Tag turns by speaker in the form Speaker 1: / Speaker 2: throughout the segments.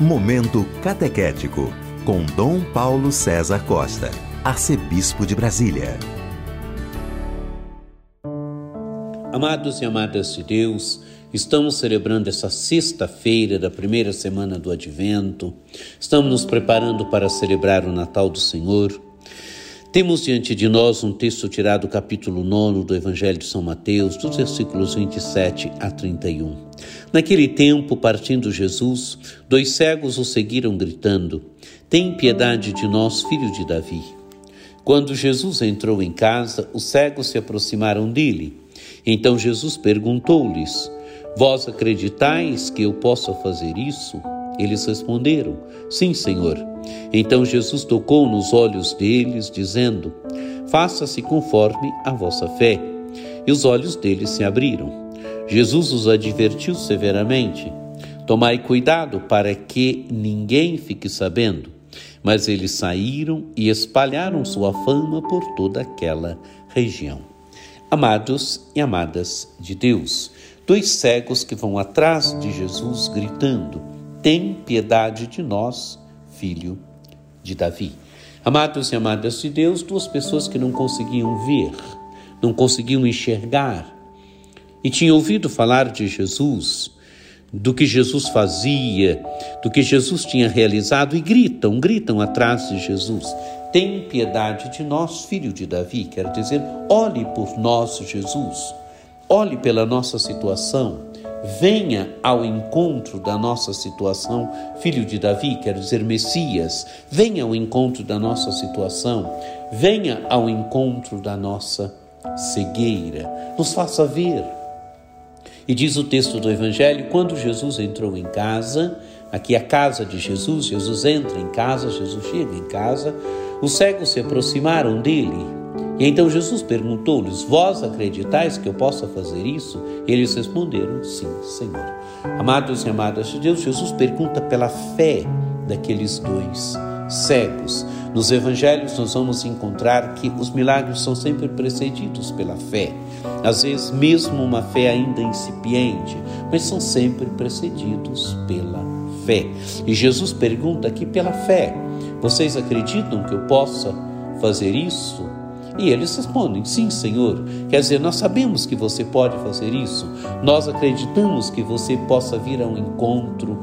Speaker 1: Momento Catequético, com Dom Paulo César Costa, Arcebispo de Brasília.
Speaker 2: Amados e amadas de Deus, estamos celebrando essa sexta-feira da primeira semana do Advento, estamos nos preparando para celebrar o Natal do Senhor. Temos diante de nós um texto tirado do capítulo 9 do Evangelho de São Mateus, dos versículos 27 a 31. Naquele tempo, partindo Jesus, dois cegos o seguiram gritando: Tem piedade de nós, filho de Davi. Quando Jesus entrou em casa, os cegos se aproximaram dele. Então Jesus perguntou-lhes: Vós acreditais que eu possa fazer isso? Eles responderam: Sim, Senhor. Então Jesus tocou nos olhos deles, dizendo: Faça-se conforme a vossa fé. E os olhos deles se abriram. Jesus os advertiu severamente: Tomai cuidado para que ninguém fique sabendo. Mas eles saíram e espalharam sua fama por toda aquela região. Amados e amadas de Deus, dois cegos que vão atrás de Jesus gritando: Tem piedade de nós, filho de Davi. Amados e amadas de Deus, duas pessoas que não conseguiam ver, não conseguiam enxergar e tinham ouvido falar de Jesus, do que Jesus fazia, do que Jesus tinha realizado e gritam, gritam atrás de Jesus. Tem piedade de nós, filho de Davi, quer dizer, olhe por nós, Jesus. Olhe pela nossa situação venha ao encontro da nossa situação, filho de Davi, quer dizer Messias, venha ao encontro da nossa situação, venha ao encontro da nossa cegueira, nos faça ver. E diz o texto do Evangelho: quando Jesus entrou em casa, aqui é a casa de Jesus, Jesus entra em casa, Jesus chega em casa, os cegos se aproximaram dele e então Jesus perguntou-lhes: Vós acreditais que eu possa fazer isso? E eles responderam: Sim, Senhor. Amados e amadas de Deus, Jesus pergunta pela fé daqueles dois cegos. Nos evangelhos nós vamos encontrar que os milagres são sempre precedidos pela fé. Às vezes mesmo uma fé ainda incipiente, mas são sempre precedidos pela fé. E Jesus pergunta aqui pela fé: Vocês acreditam que eu possa fazer isso? E eles respondem: Sim, Senhor. Quer dizer, nós sabemos que você pode fazer isso, nós acreditamos que você possa vir ao encontro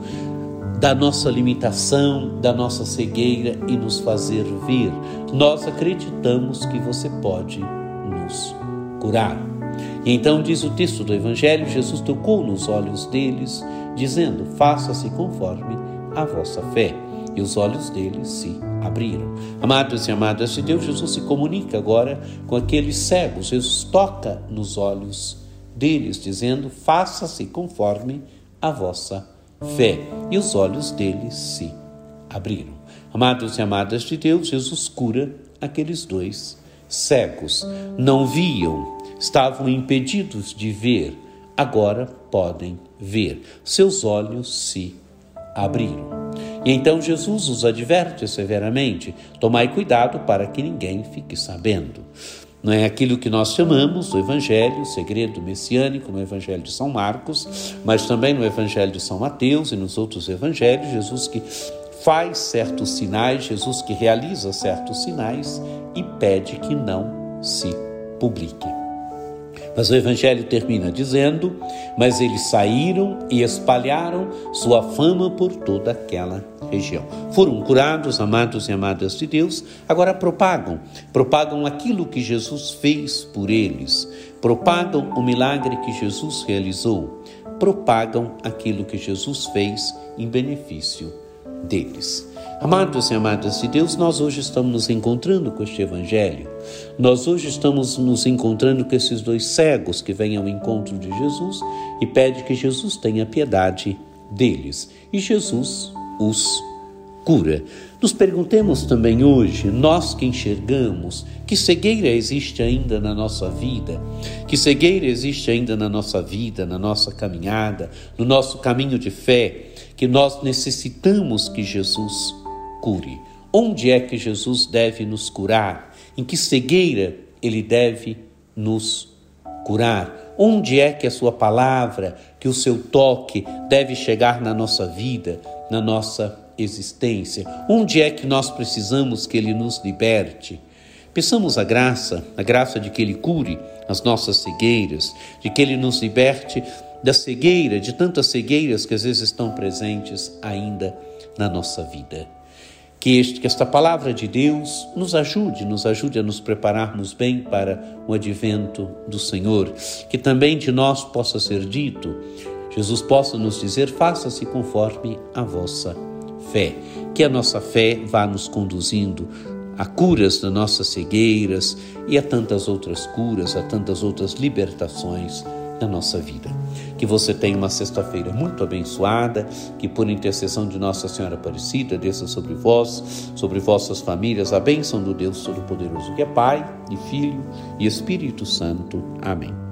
Speaker 2: da nossa limitação, da nossa cegueira e nos fazer ver. Nós acreditamos que você pode nos curar. E então diz o texto do Evangelho: Jesus tocou nos olhos deles, dizendo: Faça-se conforme a vossa fé. E os olhos deles se abriram. Amados e amadas de Deus, Jesus se comunica agora com aqueles cegos. Jesus toca nos olhos deles, dizendo: Faça-se conforme a vossa fé. E os olhos deles se abriram. Amados e amadas de Deus, Jesus cura aqueles dois cegos. Não viam, estavam impedidos de ver, agora podem ver. Seus olhos se abriram. E então Jesus os adverte severamente: tomai cuidado para que ninguém fique sabendo. Não é aquilo que nós chamamos o Evangelho, o segredo messiânico no Evangelho de São Marcos, mas também no Evangelho de São Mateus e nos outros evangelhos, Jesus que faz certos sinais, Jesus que realiza certos sinais e pede que não se publique. Mas o Evangelho termina dizendo: Mas eles saíram e espalharam sua fama por toda aquela região. Foram curados, amados e amadas de Deus, agora propagam, propagam aquilo que Jesus fez por eles, propagam o milagre que Jesus realizou, propagam aquilo que Jesus fez em benefício deles. Amados e amadas de Deus, nós hoje estamos nos encontrando com este Evangelho. Nós hoje estamos nos encontrando com esses dois cegos que vêm ao encontro de Jesus e pede que Jesus tenha piedade deles. E Jesus os cura. Nos perguntemos também hoje, nós que enxergamos, que cegueira existe ainda na nossa vida, que cegueira existe ainda na nossa vida, na nossa caminhada, no nosso caminho de fé, que nós necessitamos que Jesus cure. Onde é que Jesus deve nos curar? Em que cegueira ele deve nos curar? onde é que a sua palavra, que o seu toque deve chegar na nossa vida, na nossa existência, onde é que nós precisamos que ele nos liberte. Peçamos a graça, a graça de que ele cure as nossas cegueiras, de que ele nos liberte da cegueira, de tantas cegueiras que às vezes estão presentes ainda na nossa vida. Que, este, que esta palavra de Deus nos ajude, nos ajude a nos prepararmos bem para o advento do Senhor. Que também de nós possa ser dito, Jesus possa nos dizer: faça-se conforme a vossa fé. Que a nossa fé vá nos conduzindo a curas das nossas cegueiras e a tantas outras curas, a tantas outras libertações na nossa vida. Que você tenha uma sexta-feira muito abençoada, que por intercessão de Nossa Senhora Aparecida desça sobre vós, sobre vossas famílias, a bênção do Deus Todo-Poderoso, que é Pai e Filho e Espírito Santo. Amém.